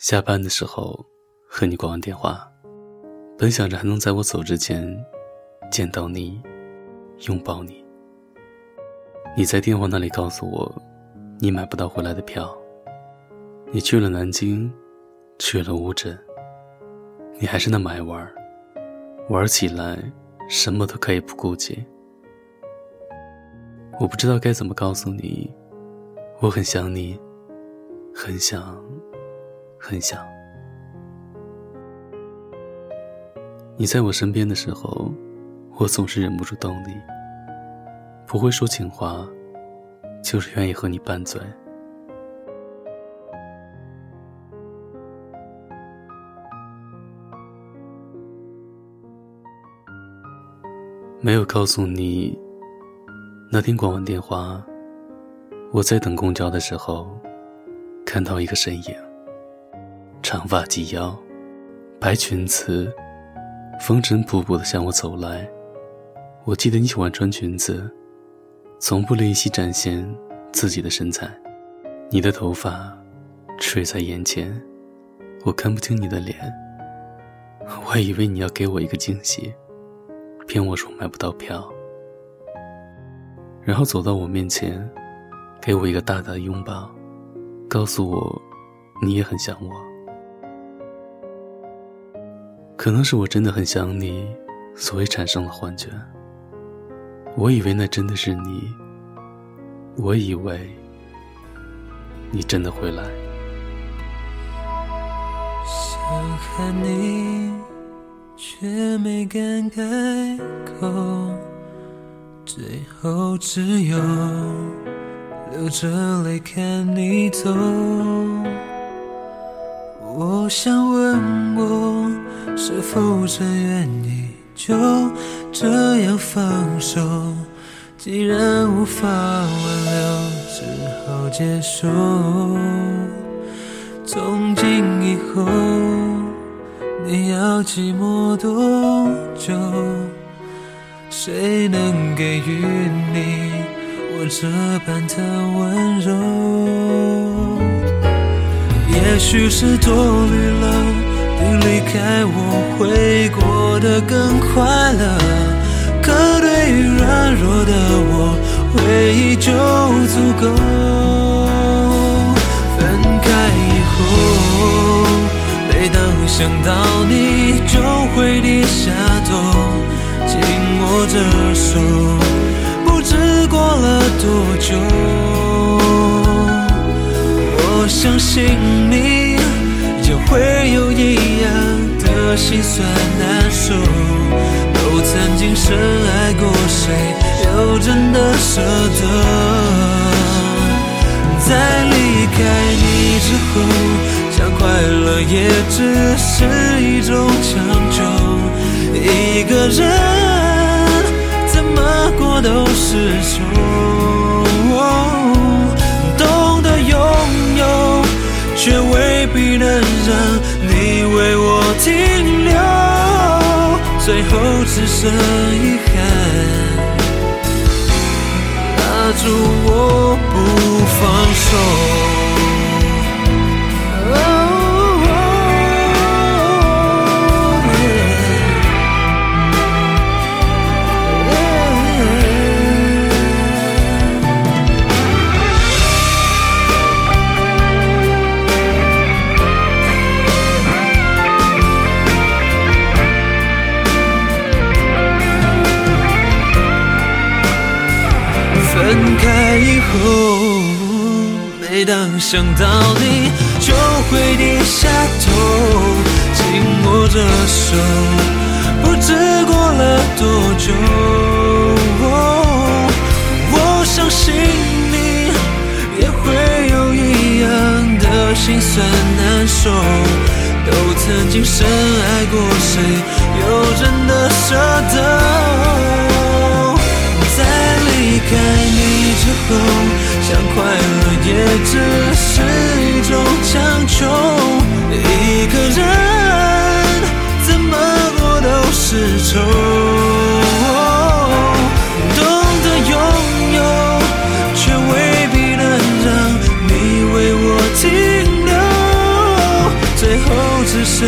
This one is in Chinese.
下班的时候和你挂完电话，本想着还能在我走之前见到你，拥抱你。你在电话那里告诉我，你买不到回来的票。你去了南京，去了乌镇。你还是那么爱玩，玩起来什么都可以不顾及。我不知道该怎么告诉你，我很想你，很想。很想你在我身边的时候，我总是忍不住动你。不会说情话，就是愿意和你拌嘴。没有告诉你，那天挂完电话，我在等公交的时候，看到一个身影。长发及腰，白裙子，风尘仆仆的向我走来。我记得你喜欢穿裙子，从不吝惜展现自己的身材。你的头发垂在眼前，我看不清你的脸。我以为你要给我一个惊喜，骗我说买不到票，然后走到我面前，给我一个大大的拥抱，告诉我你也很想我。可能是我真的很想你，所以产生了幻觉。我以为那真的是你，我以为你真的会来。想喊你，却没敢开口，最后只有流着泪看你走。我想问我。是否真愿意就这样放手？既然无法挽留，只好接受。从今以后，你要寂寞多久？谁能给予你我这般的温柔？也许是多虑了。你离开我会过得更快乐，可对于软弱的我，回忆就足够。分开以后，每当想到你，就会低下头，紧握着手，不知过了多久。我相信你。会有一样的心酸难受，都曾经深爱过，谁又真的舍得？在离开你之后，想快乐也只是一种强求，一个人怎么过都是愁。却未必能你为我停留，最后只剩遗憾，拉住我不放手。分开以后，每当想到你，就会低下头，紧握着手，不知过了多久。我相信你也会有一样的心酸难受，都曾经深爱过，谁又真的舍得？开你之后，想快乐也只是一种强求。一个人怎么过都是愁。懂得拥有，却未必能让你为我停留。最后只剩。